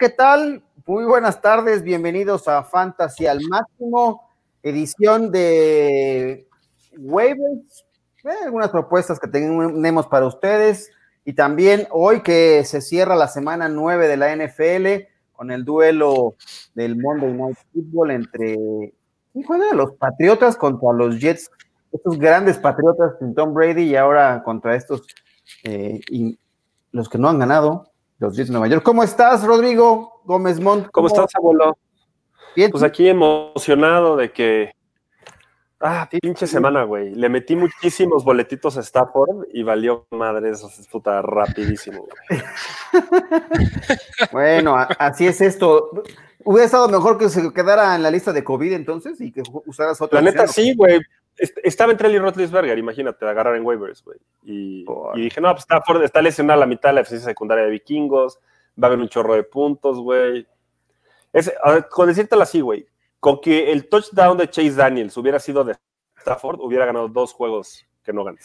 ¿qué tal? Muy buenas tardes, bienvenidos a Fantasy al Máximo, edición de waivers, eh, algunas propuestas que tenemos para ustedes. Y también hoy que se cierra la semana 9 de la NFL con el duelo del Monday Night Football entre los Patriotas contra los Jets, estos grandes Patriotas Tom Brady y ahora contra estos eh, los que no han ganado, los Jets de Nueva York. ¿Cómo estás, Rodrigo Gómez Montt? ¿Cómo, estás, abuelo? Bien. Pues aquí emocionado de que. Ah, pinche semana, güey. Le metí muchísimos boletitos a Stafford y valió madre eso, puta, rapidísimo, güey. bueno, así es esto. Hubiera estado mejor que se quedara en la lista de COVID entonces y que usaras otra. La neta, sí, güey estaba entre él y Rotlisberger, imagínate, agarrar en waivers, güey. Y, dije, no, pues está, está lesionada la mitad de la eficiencia secundaria de vikingos, va a haber un chorro de puntos, güey. con decírtelo así, güey, con que el touchdown de Chase Daniels hubiera sido de Stafford, hubiera ganado dos juegos que no gané.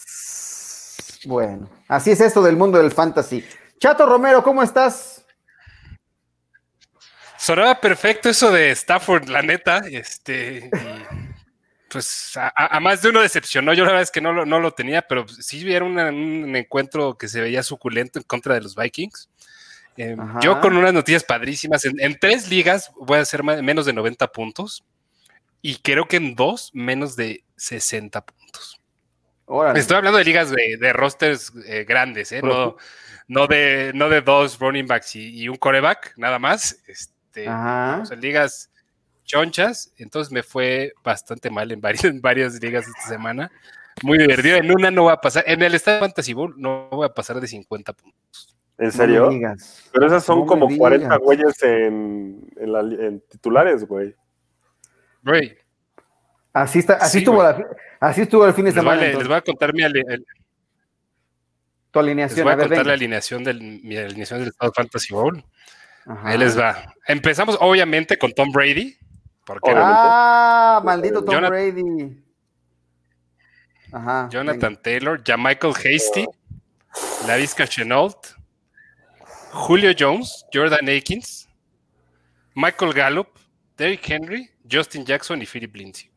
Bueno, así es esto del mundo del fantasy. Chato Romero, ¿cómo estás? Sonaba perfecto eso de Stafford, la neta. Este, pues a, más de uno decepcionó. Yo la verdad es que no lo, no lo tenía, pero sí era un encuentro que se veía suculento en contra de los Vikings. Em, yo con unas noticias padrísimas. En, tres ligas voy a hacer menos de 90 puntos y creo que en dos menos de 60 puntos. Estoy hablando de ligas de, de rosters eh, grandes, ¿eh? no, no, de, no de dos running backs y, un coreback, nada más. Este, ligas chonchas, entonces me fue bastante mal en varias, en varias ligas esta semana. Muy divertido. En una no va a pasar, en el Estado Fantasy Bowl no voy a pasar de 50 puntos. ¿En serio? Pero esas son como 40 güeyes en, en, titulares, güey. Güey. Así, está, así, estuvo así estuvo el fin de semana. les voy a contar mi tu alineación. Les voy a, contar la alineación del, mi alineación del Estado Fantasy Bowl. Ahí les va. Empezamos obviamente con Tom Brady ah, maldito Tom Brady. Ajá, Jonathan Taylor, ya Michael Hasty, Lavisca Chenault, Julio Jones, Jordan Akins, Michael Gallup, Derrick Henry, Justin Jackson y Philip Lindsay.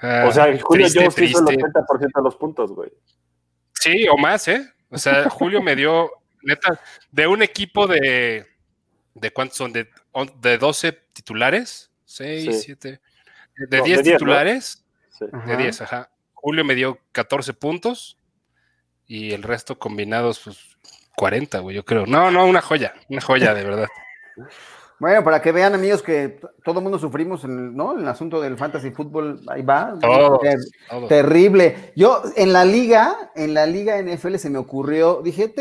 o sea, ah, Julio Jones hizo el 80% de los puntos, güey. Sí, o más, ¿eh? O sea, Julio me dio, neta, de un equipo de, ¿de cuántos son? De, de 12 titulares, 6, 7. De 10 titulares. De 10, ajá. Julio me dio 14 puntos y el resto combinados, pues 40, güey, yo creo. No, no, una joya, una joya de verdad. Bueno, para que vean, amigos, que todo el mundo sufrimos en, ¿no? en el asunto del fantasy fútbol, ahí va. Terrible. Yo en la liga, en la liga NFL se me ocurrió, dije,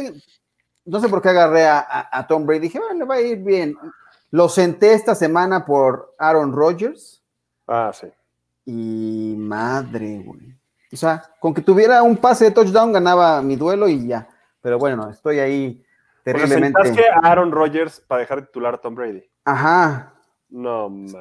no sé por qué agarré a, Tom Brady, dije, bueno, le va a ir bien. Lo senté esta semana por Aaron Rodgers. Ah, sí. Y madre, güey. O sea, con que tuviera un pase de touchdown ganaba mi duelo y ya. Pero bueno, estoy ahí terriblemente. O sea, a Aaron Rodgers para dejar de titular a Tom Brady. Ajá. No, mames.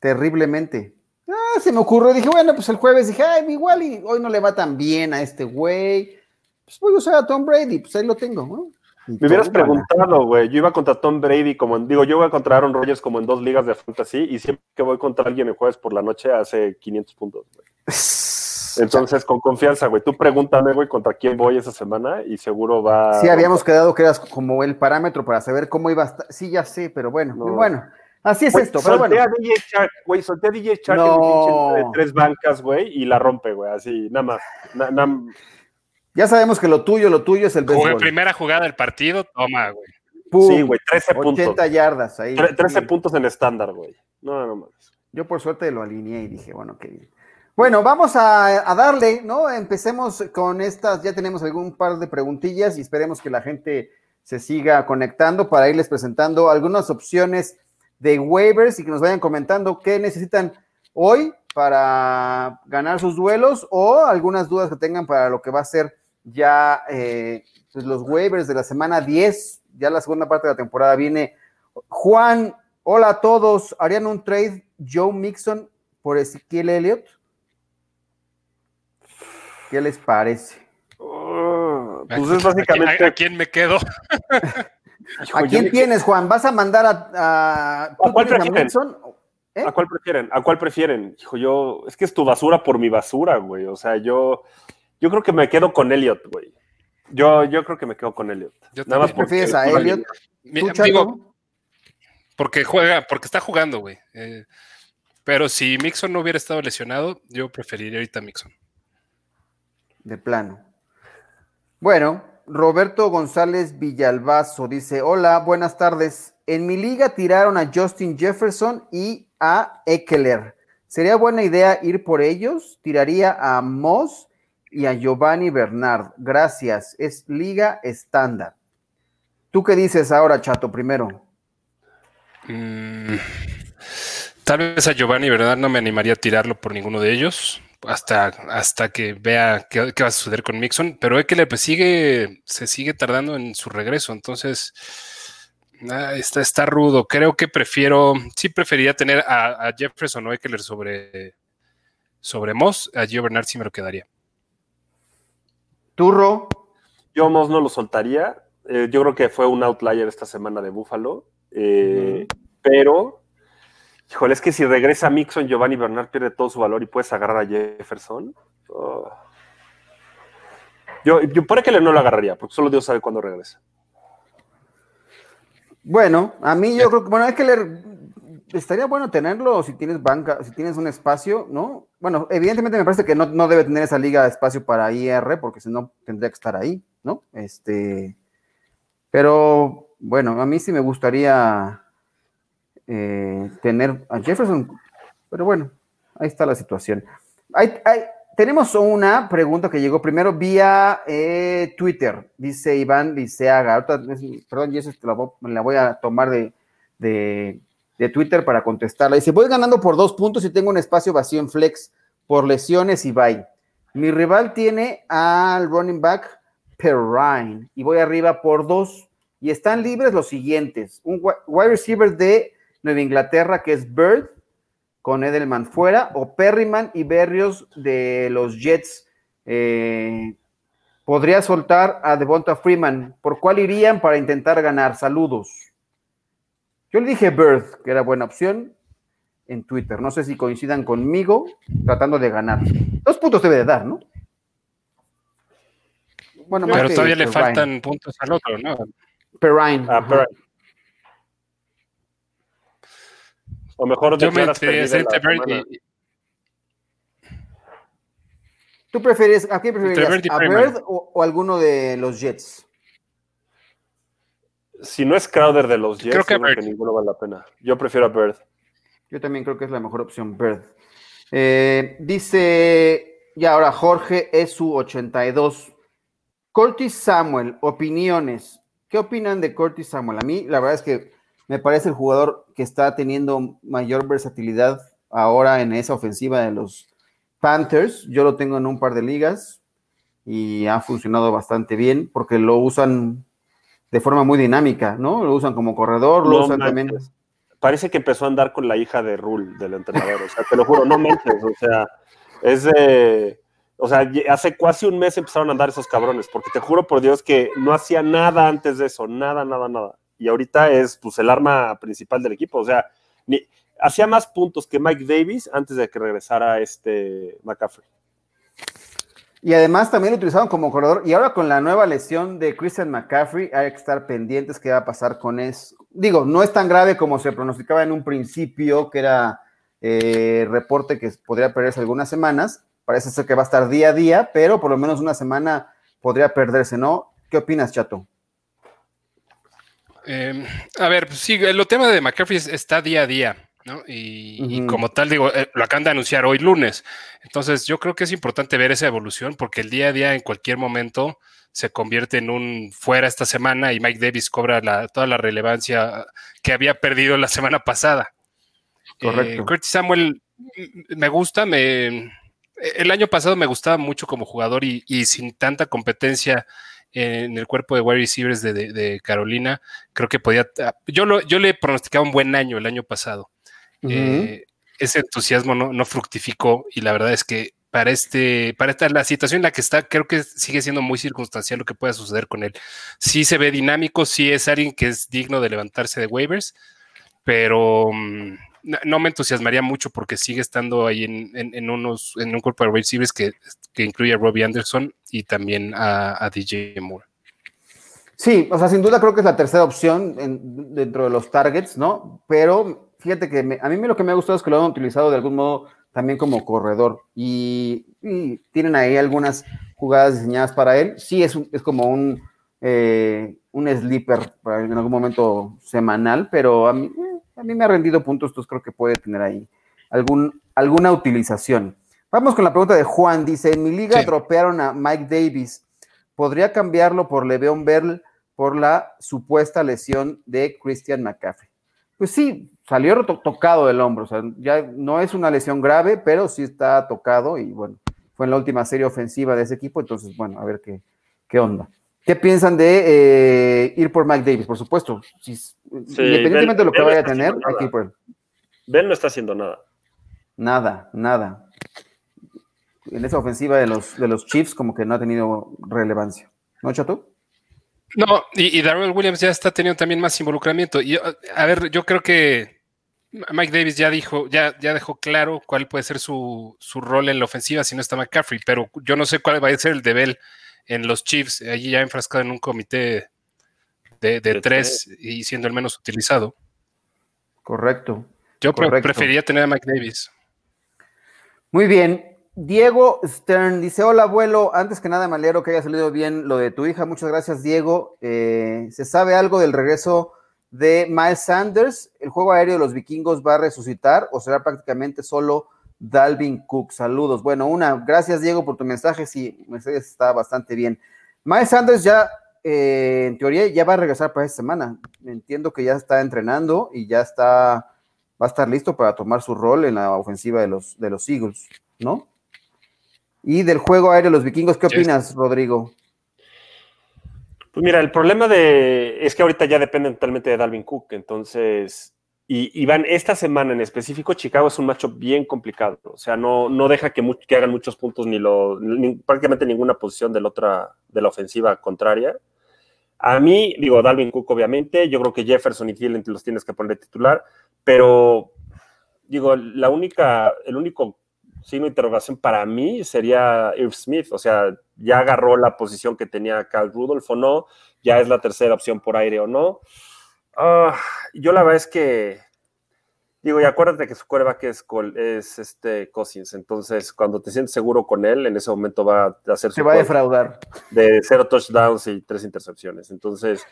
Terriblemente. Ah, se me ocurrió, dije, bueno, pues el jueves dije, ay, igual y hoy no le va tan bien a este güey. Pues voy a usar a Tom Brady, pues ahí lo tengo, ¿no? Me hubieras preguntado, güey. Yo iba contra Tom Brady, como digo, yo iba contra Aaron Rodgers como en dos ligas de fantasy y siempre que voy contra alguien el jueves por la noche hace 500 puntos, güey. Entonces, con confianza, güey. Tú pregúntame, güey, contra quién voy esa semana y seguro va. Sí, habíamos quedado que eras como el parámetro para saber cómo iba a estar. Sí, ya sé, pero bueno, bueno. Así es esto, pero bueno. A DJ Shark, güey, solté a DJ Shark en de tres bancas, güey, y la rompe, güey, así, nada más. nada ya sabemos que lo tuyo, lo tuyo es el béisbol. primera jugada del partido, toma, güey. sí, güey, 13 puntos. 80 yardas ahí. 13 puntos en estándar, güey. No, no más. Yo por suerte lo alineé y dije, bueno, qué Bueno, vamos a, darle, ¿no? Empecemos con estas, ya tenemos algún par de preguntillas y esperemos que la gente se siga conectando para irles presentando algunas opciones de waivers y que nos vayan comentando qué necesitan hoy para ganar sus duelos o algunas dudas que tengan para lo que va a ser ya eh, pues, los waivers de la semana 10, ya la segunda parte de la temporada viene. Juan, hola a todos. ¿Harían un trade Joe Mixon por Ezequiel Elliott? ¿Qué les parece? Oh, pues es básicamente. ¿A, quién me quedo? ¿A quién tienes, Juan? ¿Vas a mandar a. ¿A, cuál prefieren? ¿Eh? ¿A cuál prefieren? ¿A cuál prefieren? Hijo, yo. Es que es tu basura por mi basura, güey. O sea, yo. Yo creo que me quedo con Elliot, güey. Yo, yo creo que me quedo con Elliot. Nada más prefieres a Elliot. porque juega, porque está jugando, güey. Eh, pero si Mixon no hubiera estado lesionado, yo preferiría ahorita a Mixon. De plano. Bueno, Roberto González Villalbazo dice: Hola, buenas tardes. En mi liga tiraron a Justin Jefferson y a Eckler. ¿Sería buena idea ir por ellos? Tiraría a Moss y a Giovanni Bernard. Gracias. Es liga estándar. ¿Tú qué dices ahora, Chato, primero? Mm, tal vez a Giovanni Bernard no me animaría a tirarlo por ninguno de ellos hasta, hasta que vea qué, va a suceder con Mixon, pero es que pues sigue, se sigue tardando en su regreso, entonces ah, está, está rudo. Creo que prefiero, sí preferiría tener a, Jefferson o Eckler sobre, sobre Moss, a Gio Bernard sí me lo quedaría. Turro. Yo Moss no lo soltaría. Eh, yo creo que fue un outlier esta semana de Buffalo. Eh, pero, híjole, es que si regresa Mixon, Giovanni Bernard pierde todo su valor y puedes agarrar a Jefferson. Oh. Yo, yo por que no lo agarraría, porque solo Dios sabe cuándo regresa. Bueno, a mí yo creo que, bueno, es que le, estaría bueno tenerlo si tienes banca, si tienes un espacio, ¿no? Bueno, evidentemente me parece que no, debe tener esa liga de espacio para IR, porque si no tendría que estar ahí, ¿no? Este, pero bueno, a mí sí me gustaría eh, tener a Jefferson, pero bueno, ahí está la situación. tenemos una pregunta que llegó primero vía eh, Twitter, dice Iván Liceaga. perdón, Jess, me la voy a tomar de de Twitter para contestarla. Dice, voy ganando por dos puntos y tengo un espacio vacío en flex por lesiones y bye. Mi rival tiene al running back Perrine y voy arriba por dos. Y están libres los siguientes. Un wide receiver de Nueva Inglaterra que es Bird con Edelman fuera o Perryman y Berrios de los Jets. Eh, podría soltar a Devonta Freeman. ¿Por cuál irían para intentar ganar? Saludos. Yo le dije Bird, que era buena opción, en Twitter. No sé si coincidan conmigo tratando de ganar. Dos puntos debe de dar, ¿no? Bueno, Pero todavía le faltan puntos al otro, ¿no? Perrine. Ah, Perrine. O mejor Yo me entre Bird y... ¿Tú prefieres, a quién prefieres? ¿A Bird o, o alguno de los Jets? Si no es Crowder de los Jets, creo que, ninguno vale la pena. Yo prefiero a Bird. Yo también creo que es la mejor opción, Bird. Eh, dice, y ahora Jorge es su 82. Curtis Samuel, opiniones. ¿Qué opinan de Curtis Samuel? A mí, la verdad es que me parece el jugador que está teniendo mayor versatilidad ahora en esa ofensiva de los Panthers. Yo lo tengo en un par de ligas y ha funcionado bastante bien porque lo usan de forma muy dinámica, ¿no? Lo usan como corredor, lo usan también. Parece que empezó a andar con la hija de Rule, del entrenador, o sea, te lo juro, no mentes, o sea, es de. O sea, hace casi un mes empezaron a andar esos cabrones, porque te juro por Dios que no hacía nada antes de eso, nada, nada, nada. Y ahorita es pues el arma principal del equipo, o sea, ni, hacía más puntos que Mike Davis antes de que regresara este McCaffrey. Y además también lo utilizaron como corredor. Y ahora con la nueva lesión de Christian McCaffrey, hay que estar pendientes qué va a pasar con eso. Digo, no es tan grave como se pronosticaba en un principio, que era eh, reporte que podría perderse algunas semanas. Parece ser que va a estar día a día, pero por lo menos una semana podría perderse, ¿no? ¿Qué opinas, Chato? Eh, a ver, pues sí, el tema de McCaffrey está día a día. Y, como tal, digo, eh, lo acaban de anunciar hoy lunes. Entonces, yo creo que es importante ver esa evolución porque el día a día, en cualquier momento, se convierte en un fuera esta semana y Mike Davis cobra toda la relevancia que había perdido la semana pasada. Correcto. Eh, Curtis Samuel me gusta, me, el año pasado me gustaba mucho como jugador y, sin tanta competencia en el cuerpo de wide receivers de, Carolina, creo que podía. Yo, lo, yo le pronosticaba un buen año el año pasado. Eh, ese entusiasmo no, fructificó y la verdad es que para este, para esta, la situación en la que está, creo que sigue siendo muy circunstancial lo que pueda suceder con él. Sí se ve dinámico, sí es alguien que es digno de levantarse de waivers, pero mm, no, me entusiasmaría mucho porque sigue estando ahí en, unos, en un cuerpo de receivers que, que incluye a Robbie Anderson y también a, DJ Moore. Sí, o sea, sin duda creo que es la tercera opción dentro de los targets, ¿no? Pero fíjate que a mí lo que me ha gustado es que lo han utilizado de algún modo también como corredor y, tienen ahí algunas jugadas diseñadas para él. Sí, es, es como un, eh, un sleeper en algún momento semanal, pero a mí, eh, a mí me ha rendido puntos, entonces creo que puede tener ahí algún, alguna utilización. Vamos con la pregunta de Juan. Dice, en mi liga dropearon a Mike Davis. ¿Podría cambiarlo por Le'Veon Bell por la supuesta lesión de Christian McCaffrey? Pues sí, salió tocado del hombro. O sea, ya no es una lesión grave, pero sí está tocado y bueno, fue en la última serie ofensiva de ese equipo. Entonces, bueno, a ver qué, qué onda. ¿Qué piensan de eh, ir por Mike Davis? Por supuesto, independientemente de lo que vaya a tener, hay que ir por él. Ben no está haciendo nada. Nada, nada en esa ofensiva de los, de los Chiefs como que no ha tenido relevancia. ¿No, Chato? No, y, y Darrell Williams ya está teniendo también más involucramiento. Y a ver, yo creo que Mike Davis ya dijo, ya, ya dejó claro cuál puede ser su, rol en la ofensiva si no está McCaffrey, pero yo no sé cuál va a ser el de Bell en los Chiefs, allí ya enfrascado en un comité de, tres y siendo el menos utilizado. Correcto. Yo preferiría tener a Mike Davis. Muy bien, Diego Stern dice: Hola, abuelo. Antes que nada, me alegro que haya salido bien lo de tu hija. Muchas gracias, Diego. Eh, ¿Se sabe algo del regreso de Miles Sanders? ¿El juego aéreo de los vikingos va a resucitar o será prácticamente solo Dalvin Cook? Saludos. Bueno, una, gracias, Diego, por tu mensaje. Sí, Mercedes está bastante bien. Miles Sanders ya, eh, en teoría, ya va a regresar para esta semana. Entiendo que ya está entrenando y ya está, va a estar listo para tomar su rol en la ofensiva de los, de los Eagles, ¿no? Y del juego aéreo de los vikingos, ¿qué opinas, Rodrigo? Pues mira, el problema de es que ahorita ya depende totalmente de Dalvin Cook, entonces, y, van esta semana en específico, Chicago es un macho bien complicado, o sea, no, no deja que, que hagan muchos puntos ni lo, prácticamente ninguna posición de la otra, de la ofensiva contraria. A mí, digo, Dalvin Cook, obviamente, yo creo que Jefferson y Thielen los tienes que poner titular, pero digo, la única, el único signo de interrogación para mí sería Irv Smith, o sea, ya agarró la posición que tenía Cal Rudolph o no, ya es la tercera opción por aire o no. Ah, yo la verdad es que, digo, y acuérdate que su coreback es, es este Cousins, entonces cuando te sientes seguro con él, en ese momento va a hacer su... Se va a defraudar. De cero touchdowns y tres intercepciones, entonces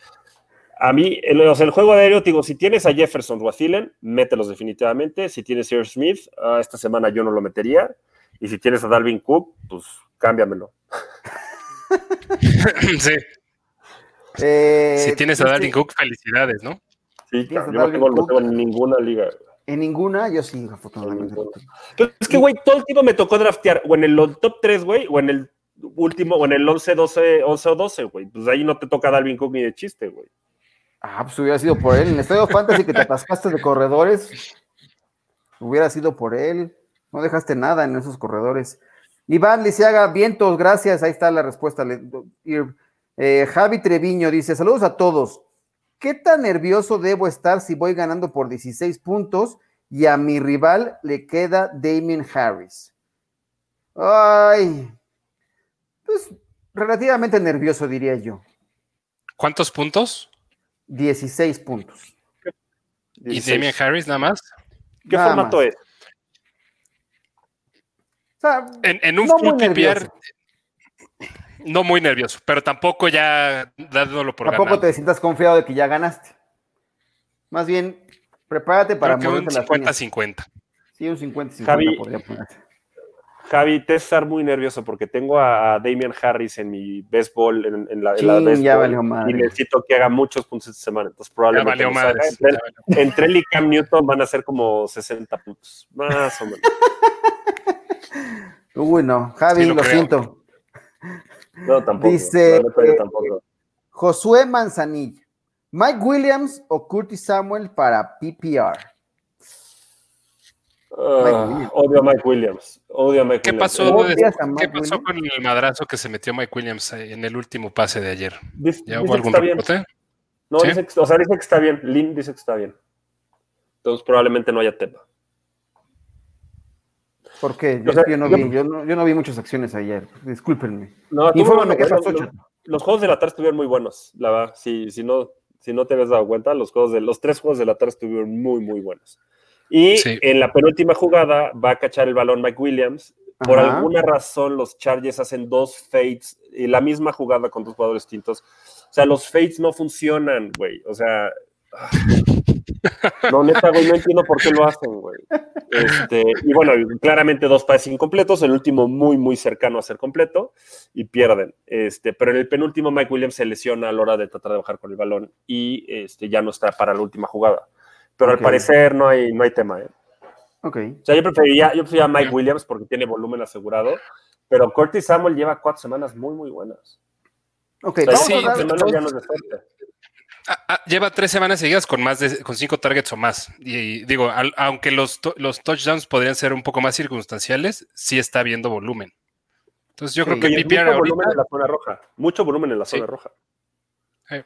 a mí, el, el juego aéreo, digo, si tienes a Jefferson o a Thielen, mételos definitivamente. Si tienes a Irv Smith, ah, esta semana yo no lo metería. Y si tienes a Dalvin Cook, pues cámbiamelo. sí. Eh, si tienes a Dalvin Cook, felicidades, ¿no? Sí, yo no tengo, en ninguna liga. En ninguna, yo sí, afortunadamente. es que, güey, todo el tiempo me tocó draftear o en el top 3, güey, o en el último, o en el 11, 12, 11 o 12, güey. Pues ahí no te toca Dalvin Cook ni de chiste, güey. Ah, pues hubiera sido por él. En el Estadio Fantasy que te atascaste de corredores, hubiera sido por él. No dejaste nada en esos corredores. Iván Lisiaga, vientos, gracias. Ahí está la respuesta. Eh, Javi Treviño dice: Saludos a todos. ¿Qué tan nervioso debo estar si voy ganando por 16 puntos y a mi rival le queda Damien Harris? Ay, pues relativamente nervioso, diría yo. ¿Cuántos puntos? 16 puntos. ¿Y Damian Harris nada más? ¿Qué formato es? en, un no full PPR, no muy nervioso, pero tampoco ya dándolo por Tampoco te sientas confiado de que ya ganaste. Más bien, prepárate para Creo un 50-50. Sí, un 50-50 podría ponerte. Javi, te estar muy nervioso porque tengo a, Damian Harris en mi béisbol, en, en, la, en y necesito que haga muchos puntos esta semana. Entonces, probablemente entre, él y Cam Newton van a ser como 60 puntos, más o menos. Uy, no, Javi, lo, siento. No, tampoco. Dice Josué Manzanilla, Mike Williams o Curtis Samuel para PPR. Ah, odio a Mike Williams. Odio a Mike ¿Qué Williams. pasó, ¿qué pasó con el madrazo que se metió Mike Williams en el último pase de ayer? dice- ¿Ya dice hubo que algún está bien. reporte? No, ¿Sí? dice que, o sea, dice que está bien. Lynn dice que está bien. Entonces probablemente no haya tema. ¿Por qué? Yo, O sea, yo no yo- vi, yo, no, yo no vi muchas acciones ayer. Discúlpenme. No, tú, Infórmame bueno, qué bueno, pasó, los, juegos de la tarde estuvieron muy buenos, la verdad. Si, si, no, si no te habías dado cuenta, los, juegos de, los tres juegos de la tarde estuvieron muy, muy buenos. Y Sí. en la penúltima jugada va a cachar el balón Mike Williams. Por Ajá. alguna razón, los Chargers hacen dos fades y la misma jugada con dos jugadores distintos. O sea, los fades no funcionan, güey. O sea. ah. No, neta, güey, no entiendo por qué lo hacen, güey. Este, y bueno, claramente dos pases incompletos, el último muy, muy cercano a ser completo y pierden. Este, pero en el penúltimo, Mike Williams se lesiona a la hora de tratar de bajar con el balón y este, ya no está para la última jugada. Pero al parecer no hay, no hay tema, ¿eh? Ok. O sea, yo preferiría, yo preferiría a Mike Williams porque tiene volumen asegurado, pero Curtis Samuel lleva cuatro semanas muy, muy buenas. Ok, O sea, vamos sí, a ya no. Ah, ah, lleva tres semanas seguidas con más de con cinco targets o más. Y, y digo, al- aunque los, to- los touchdowns podrían ser un poco más circunstanciales, sí está viendo volumen. Entonces yo Sí. creo que PPR mucho volumen en la zona roja. Mucho volumen en la Sí. zona roja. eh,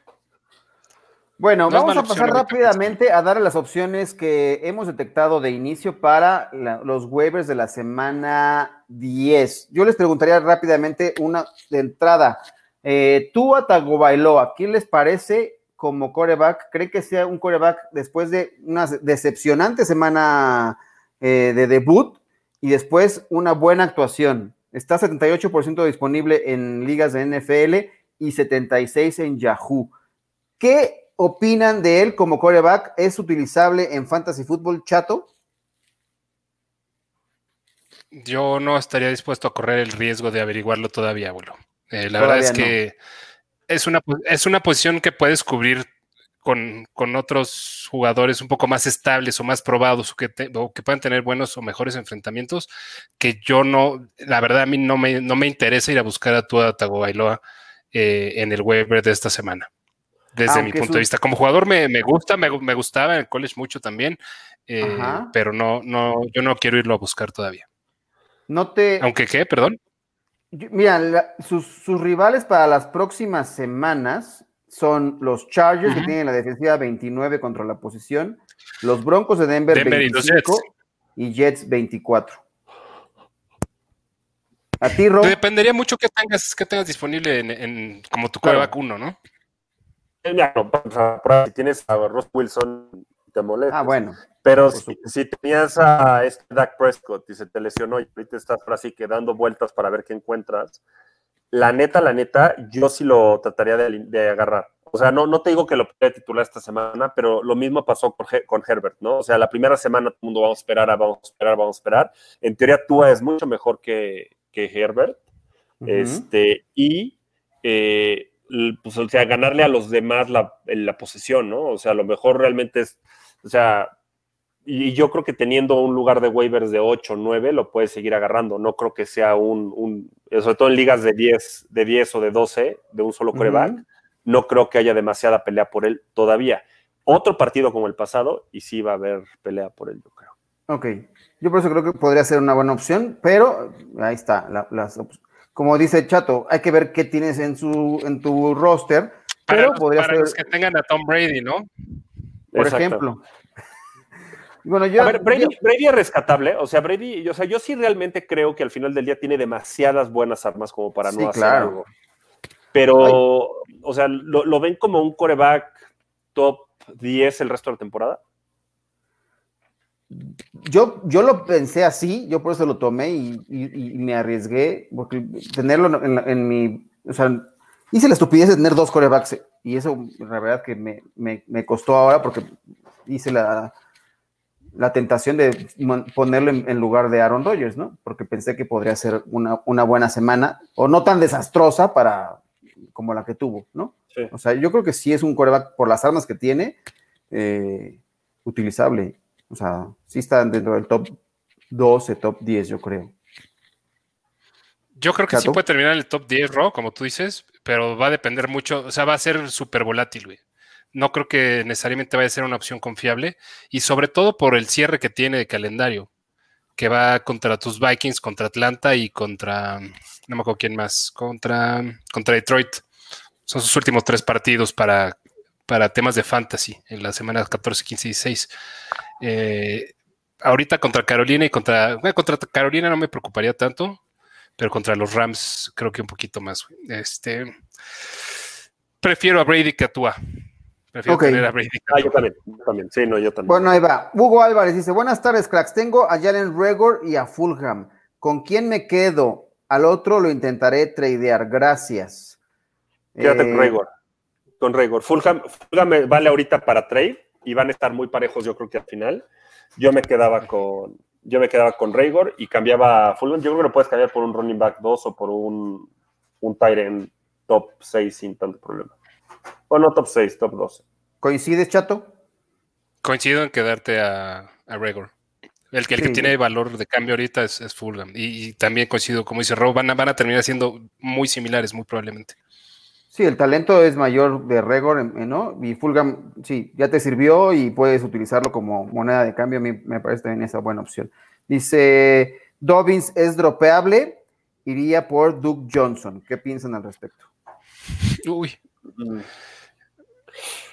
Bueno, No vamos a pasar rápidamente a dar las opciones que hemos detectado de inicio para la- los waivers de la semana 10. Yo les preguntaría rápidamente una de entrada. Eh, tú, Tagovailoa, ¿quién les parece como coreback? ¿Cree que sea un coreback después de una decepcionante semana eh, de debut y después una buena actuación? Está 78% disponible en ligas de NFL y 76% en Yahoo. ¿Qué opinan de él como coreback? ¿Es utilizable en fantasy fútbol chato? yo no estaría dispuesto a correr el riesgo de averiguarlo todavía, abuelo. Eh, la Todavía verdad es que es, una, es una posición que puedes cubrir con, con otros jugadores un poco más estables o más probados o que, te- o que puedan tener buenos o mejores enfrentamientos que yo no, la verdad a mí no me, no me interesa ir a buscar a tu Tagovailoa eh, en el waiver de esta semana. Desde mi punto de vista. Como jugador me, me gusta, me, me gustaba en el college mucho también, eh, pero no, no, yo no quiero irlo a buscar todavía. No te. Aunque qué, perdón. Yo- Mira, la- sus, sus rivales para las próximas semanas son los Chargers, que tienen la defensiva 29 contra la posición, los Broncos de Denver, Denver y los 25 y Jets 24. A ti, Rob. Dependería mucho que tengas, que tengas disponible en, en- como tu Claro. coreback uno, ¿no? No, si tienes a Ross Wilson, te molesta. Ah, bueno. Pero si, si tenías a este Dak Prescott y se te lesionó y ahorita estás así que dando vueltas para ver qué encuentras, la neta, la neta, yo sí lo trataría de, de agarrar. O sea, no, no te digo que lo pueda titular esta semana, pero lo mismo pasó con, con Herbert, ¿no? O sea, la primera semana todo el mundo vamos a esperar, ah, vamos a esperar, vamos a esperar. En teoría, Tua es mucho mejor que, que Herbert. Ujú. Este, y eh, pues, o sea, ganarle a los demás la, la posesión, ¿no? O sea, a lo mejor realmente es, o sea, y, yo creo que teniendo un lugar de waivers de 8 o 9 lo puedes seguir agarrando. No creo que sea un, un sobre todo en ligas de 10, de 10 o de 12, de un solo coreback, no creo que haya demasiada pelea por él todavía. Otro partido como el pasado, y sí va a haber pelea por él, yo creo. Ok, yo por eso creo que podría ser una buena opción, pero ahí está. la- las como dice Chato, hay que ver qué tienes en, su, en tu roster, Para, pero los, podría para ser, los que tengan a Tom Brady, ¿no? por Exacto. ejemplo. bueno, yo, a ver, Brady, yo- Brady es rescatable. O sea, Brady, yo- o sea, yo sí realmente creo que al final del día tiene demasiadas buenas armas como para Sí, no hacer claro. algo. Pero, o sea, ¿lo, lo ven como un coreback top 10 el resto de la temporada? Yo, yo lo pensé así, yo por eso lo tomé y, y- y me arriesgué, porque tenerlo en, la- en mi, o sea, hice la estupidez de tener dos corebacks y eso la verdad que me, me- me costó ahora porque hice la, la tentación de ponerlo en, en lugar de Aaron Rodgers, ¿no? Porque pensé que podría ser una, una buena semana o no tan desastrosa para como la que tuvo, ¿no? Sí. O sea, yo creo que sí es un coreback por las armas que tiene, eh, utilizable. O sea, sí está dentro del top 12, top 10, yo creo. Yo creo que sí puede terminar en el top 10, Ro, como tú dices, pero va a depender mucho, o sea, va a ser súper volátil, güey. No creo que necesariamente vaya a ser una opción confiable y sobre todo por el cierre que tiene de calendario. que va contra tus Vikings, contra Atlanta y contra, no me acuerdo quién más, contra, contra Detroit. Son sus últimos tres partidos para, para temas de fantasy en la semana 14, 15 y 16. Eh, ahorita contra Carolina y contra, bueno, contra Carolina no me preocuparía tanto, pero contra los Rams creo que un poquito más. Este, prefiero a Brady que a Tua. Prefiero tener a Brady. Ah, yo también, también, sí, no, yo también. Bueno, ahí va. Hugo Álvarez dice, buenas tardes, cracks. Tengo a Jalen Regor y a Fulham. ¿Con quién me quedo? Al otro lo intentaré tradear. Gracias. Quédate con eh, Regor. Con Regor. Fulham, Fulham vale ahorita para trade y van a estar muy parejos, yo creo que al final. Yo me quedaba con, yo me quedaba con Regor y cambiaba a Fulham. Yo creo que lo puedes cambiar por un running back 2 o por un, un Tyrant top 6 sin tanto problema. O no top 6, top 12. ¿Coincides, Chato? Coincido en quedarte a, a Regor. El que, el que tiene valor de cambio ahorita es, es Fulham. Y, también coincido, como dice Rob, van a, van a terminar siendo muy similares, muy probablemente. Sí, el talento es mayor de Regor, ¿no? Y Fulham, sí, ya te sirvió y puedes utilizarlo como moneda de cambio. A mí me parece también esa buena opción. Dice, Dobbins es dropeable, iría por Duke Johnson. ¿Qué piensan al respecto? Uy.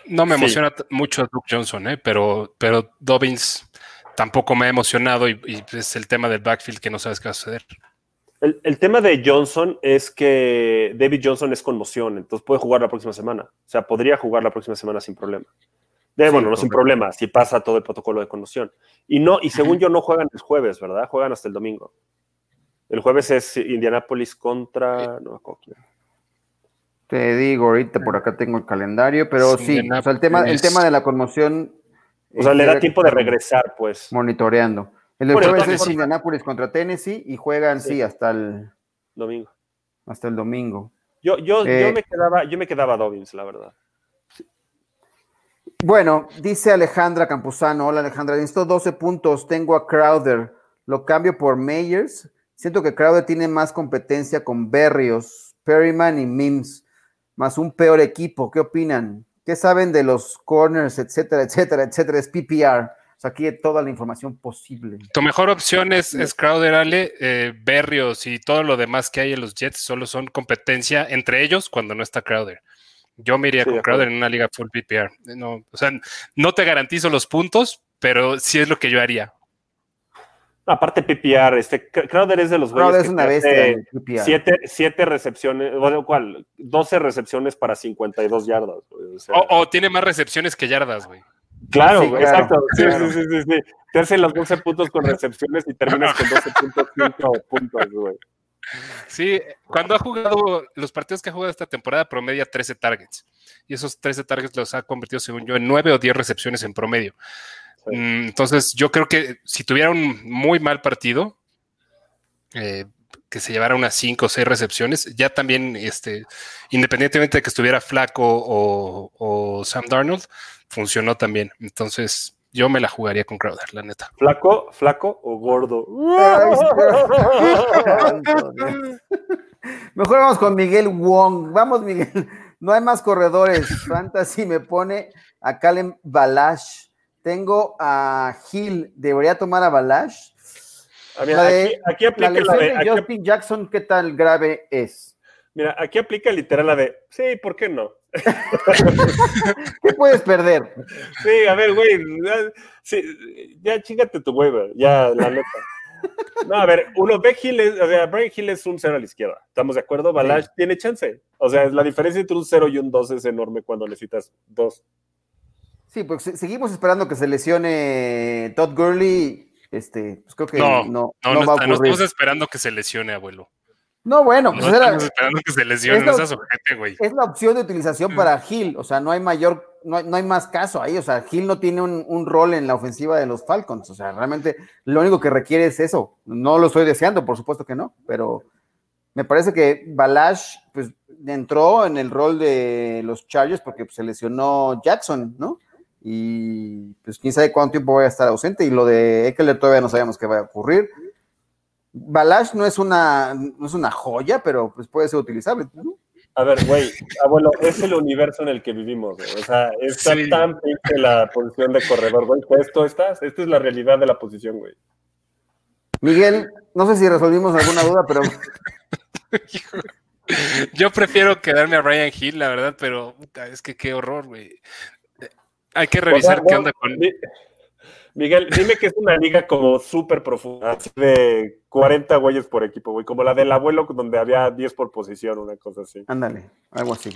No me emociona mucho Duke Johnson, ¿eh? pero, pero Dobbins tampoco me ha emocionado y, es el tema del backfield que no sabes qué va a suceder. El, tema de Johnson es que David Johnson es conmoción, entonces puede jugar la próxima semana. O sea, podría jugar la próxima semana sin problema. bueno, no sin problema, si pasa todo el protocolo de conmoción. Y no, y según yo no juegan el jueves, ¿verdad? Juegan hasta el domingo. El jueves es Indianapolis contra. No te digo, ahorita por acá tengo el calendario, pero sí, o sea, el tema, el tema de la conmoción. O sea, le da tiempo de regresar, pues. Monitoreando. El de jueves es Indianapolis contra Tennessee y juegan, sí, hasta el domingo. Hasta el domingo. Yo, yo, yo eh, me quedaba, yo me quedaba Dobbins, la verdad. Bueno, dice Alejandra Campuzano. Hola Alejandra, necesito 12 puntos. Tengo a Crowder. Lo cambio por Meyers. Siento que Crowder tiene más competencia con Berrios, Perryman y Mims más un peor equipo. ¿Qué opinan? ¿Qué saben de los corners, etcétera, etcétera, etcétera? Es PPR. O sea, aquí toda la información posible. Tu mejor opción es, Crowder, Ale. Eh, Berrios y todo lo demás que hay en los Jets solo son competencia entre ellos cuando no está Crowder. Yo me iría con Crowder en una liga full PPR. No, o sea, no te garantizo los puntos, pero sí es lo que yo haría. Aparte PPR, este, Crowder es de los Crowder es una bestia siete, siete, recepciones, bueno, ¿cuál? 12 recepciones para 52 yardas. O, tiene más recepciones que yardas, güey. Claro, exacto. Sí, sí, sí, sí, sí. Te hacen los 12 puntos con recepciones y terminas con 12.5 puntos, güey. Sí, cuando ha jugado, los partidos que ha jugado esta temporada promedia 13 targets. Y esos 13 targets los ha convertido, según yo, en 9 o 10 recepciones en promedio. Mm, entonces, yo creo que si tuviera un muy mal partido, eh, que se llevara unas 5 o 6 recepciones, ya también, este, independientemente de que estuviera flaco o, Sam Darnold, funcionó también. Entonces, yo me la jugaría con Crowder, la neta. ¿Flaco, flaco o gordo? Mejor vamos con Miguel Wong. Vamos, Miguel. No hay más corredores. Fantasy me pone a Calen Balash. Tengo a Gil, ¿debería tomar a Balash? aquí, aplica la de, Justin Jackson, ¿qué tan grave es? Mira, aquí aplica literal la de, sí, ¿por qué no? ¿Qué puedes perder? Sí, a ver, güey, ya chingate tu güey, ya, la neta. No, a ver, uno ve Gil, o sea, Brian Hill es un cero a la izquierda. ¿Estamos de acuerdo? Balash tiene chance. O sea, la diferencia entre un cero y un dos es enorme cuando necesitas dos. Sí, pues seguimos esperando que se lesione Todd Gurley. Este, pues creo que no, no, no, no va a ocurrir. No estamos esperando que se lesione, abuelo. No, bueno, pues no estamos esperando que se lesione, es la, güey. Es la opción de utilización para Gil, o sea, no hay mayor, no hay, no hay más caso ahí, o sea, Gil no tiene un, un, rol en la ofensiva de los Falcons, o sea, realmente lo único que requiere es eso. No lo estoy deseando, por supuesto que no, pero me parece que Balash, pues, entró en el rol de los Chargers porque pues, se lesionó Jackson, ¿no? y pues quién sabe cuánto tiempo voy a estar ausente y lo de Eckler todavía no sabemos qué va a ocurrir. Balash no es una, no es una joya, pero pues puede ser utilizable. A ver, güey, abuelo, es el universo en el que vivimos, O sea, está tan pinche la posición de corredor, güey. Pues esto estás, esta es la realidad de la posición, güey. Miguel, no sé si resolvimos alguna duda, pero. Yo prefiero quedarme a Ryan Hill, la verdad, pero es que qué horror, güey. Hay que revisar qué onda con. Miguel, dime que es una liga como súper profunda, de 40 güeyes por equipo, güey, como la del abuelo donde había 10 por posición, una cosa así. Ándale, algo así.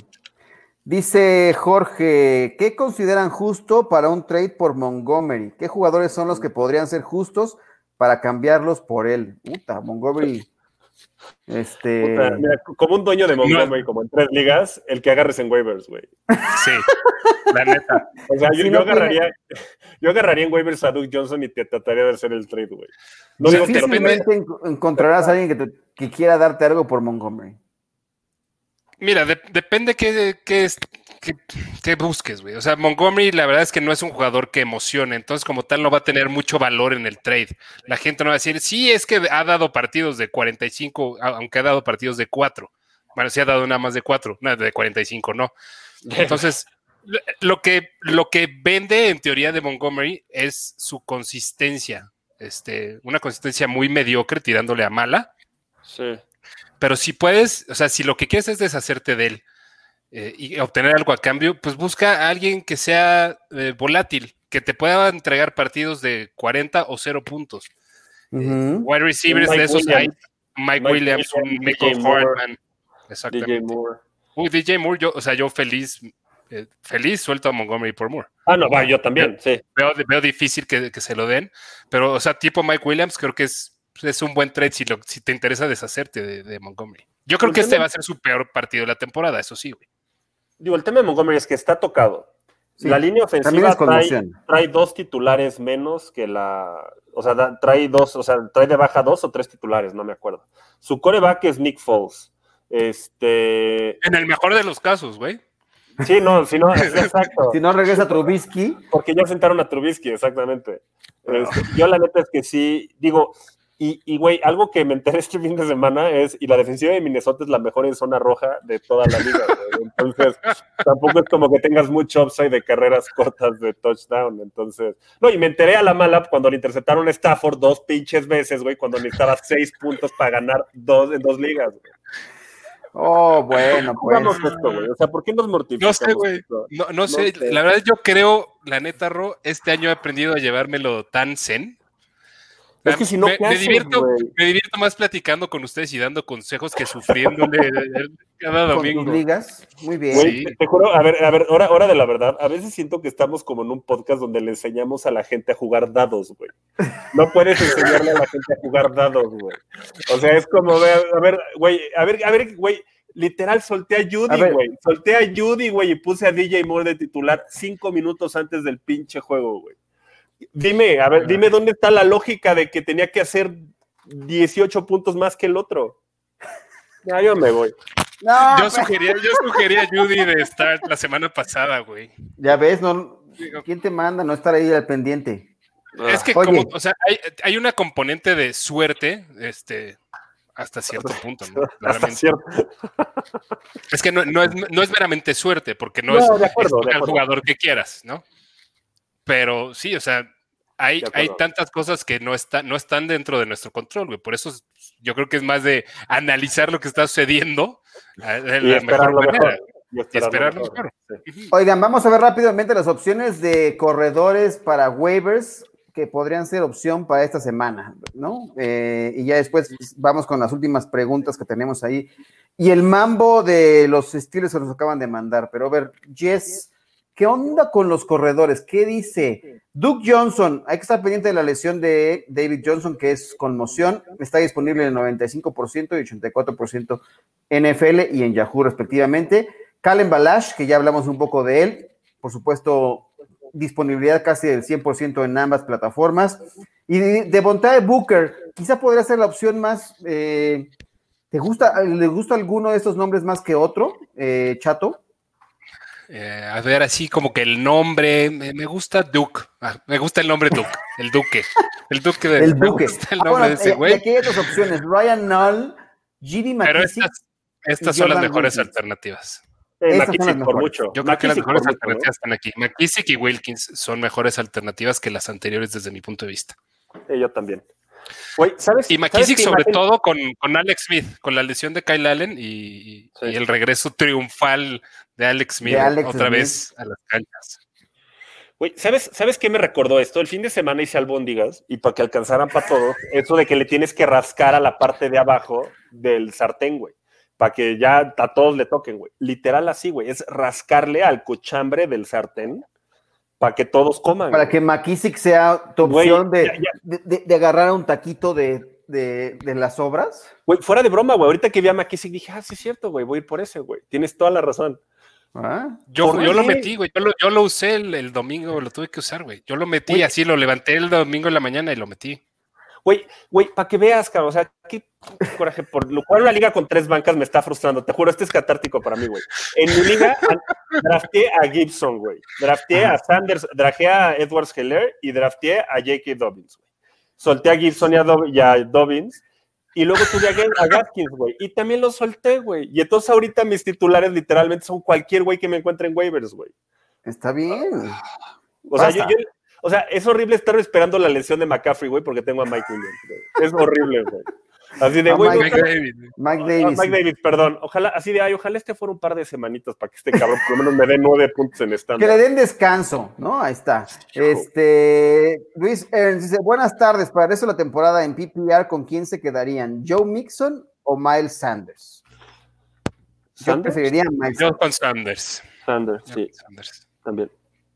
Dice Jorge, ¿qué consideran justo para un trade por Montgomery? ¿Qué jugadores son los que podrían ser justos para cambiarlos por él? Puta, Montgomery. Este. como un dueño de Montgomery, como en tres ligas, el que agarres en waivers, güey. Sí, la neta. O sea, yo, agarraría, yo agarraría en waivers a Duke Johnson y te trataría de hacer el trade, güey. No Difícilmente encontrarás a alguien que, que quiera darte algo por Montgomery. Mira, depende qué, qué, busques, güey. O sea, Montgomery la verdad es que no es un jugador que emocione, entonces como tal no va a tener mucho valor en el trade. La gente no va a decir, sí, es que ha dado partidos de 45, aunque ha dado partidos de 4. Bueno, sí ha dado nada más de 4, nada de 45 no. Entonces, lo que, lo que vende en teoría de Montgomery es su consistencia. Este, una consistencia muy mediocre tirándole a mala. Sí. Pero si puedes, o sea, si lo que quieres es deshacerte de él eh, y obtener algo a cambio, pues busca a alguien que sea eh, volátil, que te pueda entregar partidos de 40 o 0 puntos. Uh wide receivers de esos hay. Mike, Williams, Michael Hartman. Exactamente. DJ Moore. Uy, DJ Moore, yo, o sea, yo feliz, feliz suelto a Montgomery por Moore. Ah, no, va, yo también, sí. Veo, veo difícil que, que, se lo den, pero, o sea, tipo Mike Williams, creo que es es un buen trade si, si te interesa deshacerte de, Montgomery. Yo creo que este va a ser su peor partido de la temporada, eso sí, güey. Digo, el tema de Montgomery es que está tocado. la línea ofensiva trae, dos titulares menos que la. O sea, trae dos, o sea, trae de baja dos o tres titulares, no me acuerdo. Su coreback es Nick Foles. Este. En el mejor de los casos, güey. Sí, no, si no, exacto. si no regresa Trubisky. Porque ya sentaron a Trubisky, exactamente. Este, yo la neta es que sí, digo, y, güey, algo que me enteré este fin de semana es, y la defensiva de Minnesota es la mejor en zona roja de toda la liga, Entonces, tampoco es como que tengas mucho upside de carreras cortas de touchdown. Entonces, no, y me enteré a la mala cuando le interceptaron a Stafford dos pinches veces, güey, cuando necesitaba seis puntos para ganar dos en dos ligas, güey. Oh, bueno, pues. esto, güey. O sea, ¿por qué nos mortificamos? No sé, güey. No, no, sé. La verdad, yo creo, la neta, Ro, este año he aprendido a llevármelo tan zen es que si no, me, divierto, me, divierto, más platicando con ustedes y dando consejos que sufriendo cada domingo. ligas, muy bien. Te juro, a ver, a ver, hora, hora de la verdad, a veces siento que estamos como en un podcast donde le enseñamos a la gente a jugar dados, güey. No puedes enseñarle a la gente a jugar dados, güey. O sea, es como, a ver, güey, a ver, a ver, güey, literal solté a Judy, güey. Solté a Judy, güey, y puse a DJ Moore de titular cinco minutos antes del pinche juego, güey. Dime, a ver, dime dónde está la lógica de que tenía que hacer 18 puntos más que el otro. Ya, yo me voy. yo, sugería, yo sugería a Judy de start la semana pasada, güey. Ya ves, no, ¿quién te manda no estar ahí al pendiente? Es que como, o sea, hay, hay, una componente de suerte, este, hasta cierto punto, ¿no? Hasta cierto. Es que no, no, es, no, es, meramente suerte, porque no, es, el jugador que quieras, ¿no? Pero sí, o sea, hay, hay tantas cosas que no, está, no están dentro de nuestro control, güey. Por eso yo creo que es más de analizar lo que está sucediendo eh, de la mejor manera. Y esperarlo mejor. Oigan, vamos a ver rápidamente las opciones de corredores para waivers que podrían ser opción para esta semana, ¿no? Eh, y ya después vamos con las últimas preguntas que tenemos ahí. Y el mambo de los estilos que nos acaban de mandar. Pero a ver, Jess ¿Qué onda con los corredores? ¿Qué dice? Duke Johnson, hay que estar pendiente de la lesión de David Johnson, que es conmoción. Está disponible en el 95% y 84% en NFL y en Yahoo, respectivamente. Calen Balash, que ya hablamos un poco de él. Por supuesto, disponibilidad casi del 100% en ambas plataformas. Y de Bontae Booker, quizá podría ser la opción más. Eh, ¿Te gusta, ¿Le gusta alguno de estos nombres más que otro, eh, Chato? Eh, a ver, así como que el nombre, me, gusta Duke, ah, me gusta el nombre Duke, el Duque, el Duque de el Duque. el ah, nombre de ese eh, güey. aquí hay otras opciones, Ryan Null, G.D. McKissick. Pero estas, estas son las mejores alternativas. McKissick por mucho. Yo creo que las mejores alternativas están aquí. McKissick y Wilkins son mejores alternativas que las anteriores desde mi punto de vista. yo también. y McKissick sobre todo con, Alex Smith, con la lesión de Kyle Allen y, el regreso triunfal de Alex Smith otra vez a las canchas. Güey, ¿sabes, ¿sabes qué me recordó esto? El fin de semana hice albóndigas y para que alcanzaran para todos, eso de que le tienes que rascar a la parte de abajo del sartén, güey, para que ya a todos le toquen, güey. Literal así, güey, es rascarle al cochambre del sartén para que todos coman. Para que McKissick sea tu opción de, De, agarrar un taquito de, las obras. Güey, fuera de broma, güey. Ahorita que vi a McKissick dije, ah, sí es cierto, güey, voy a ir por ese, güey. Tienes toda la razón. Ah, yo, yo lo metí, güey. Yo lo, usé el, domingo, lo tuve que usar, güey. Yo lo metí así, lo levanté el domingo en la mañana y lo metí. Güey, güey, para que veas, cabrón, o sea, qué coraje, por lo cual una liga con tres bancas me está frustrando, te juro, este es catártico para mí, güey. En mi liga drafté a Gibson, güey, drafté a Sanders, drafté a Edwards Heller y drafté a J.K. Dobbins, güey. Solté a Gibson y a, Dobbins y luego tuve a, Gaskins, güey, y también lo solté, güey. Y entonces ahorita mis titulares literalmente son cualquier güey que me encuentre en waivers, güey. Está bien. O sea, yo, o sea, es horrible estar esperando la lesión de McCaffrey, güey, porque tengo a Mike Williams. Es horrible, güey. Así de, güey. Mike, David. Mike Davis. Mike David, perdón. Ojalá, así de, ay, ojalá este fuera un par de semanitas para que este cabrón por lo menos me dé nueve puntos en estándar. Que le den descanso, ¿no? Ahí está. Este, Luis Ernst dice, buenas tardes. Para eso la temporada en PPR, ¿con quién se quedarían? ¿Joe Mixon o Miles Sanders? Yo preferiría Miles Yo con Sanders. Sanders, sí. Sanders. También.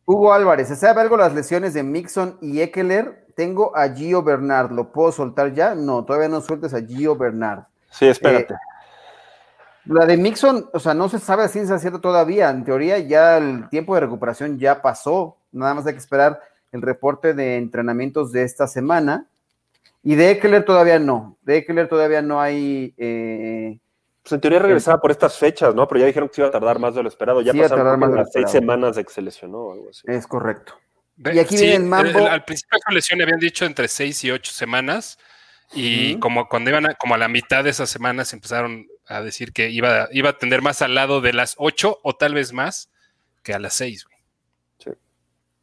Hugo Álvarez, ¿se sabe algo las lesiones de Mixon y Eckler? Tengo a Gio Bernard, ¿lo puedo soltar ya? No, todavía no sueltes a Gio Bernard. Sí, espérate. Eh, la de Mixon, o sea, no se sabe si es cierto todavía. En teoría, ya el tiempo de recuperación ya pasó. Nada más hay que esperar el reporte de entrenamientos de esta semana. Y de Eckler todavía no. De Eckler todavía no hay eh, pues en teoría regresaba por estas fechas, ¿no? Pero ya dijeron que se iba a tardar más de lo esperado. Ya pasaron más las seis semanas de que se lesionó o algo así. Es correcto. Y aquí viene el mambo. al principio de su lesión habían dicho entre seis y ocho semanas. Y como cuando iban a, como a la mitad de esas semanas empezaron a decir que iba, iba a tender más al lado de las ocho o tal vez más que a las seis. Sí.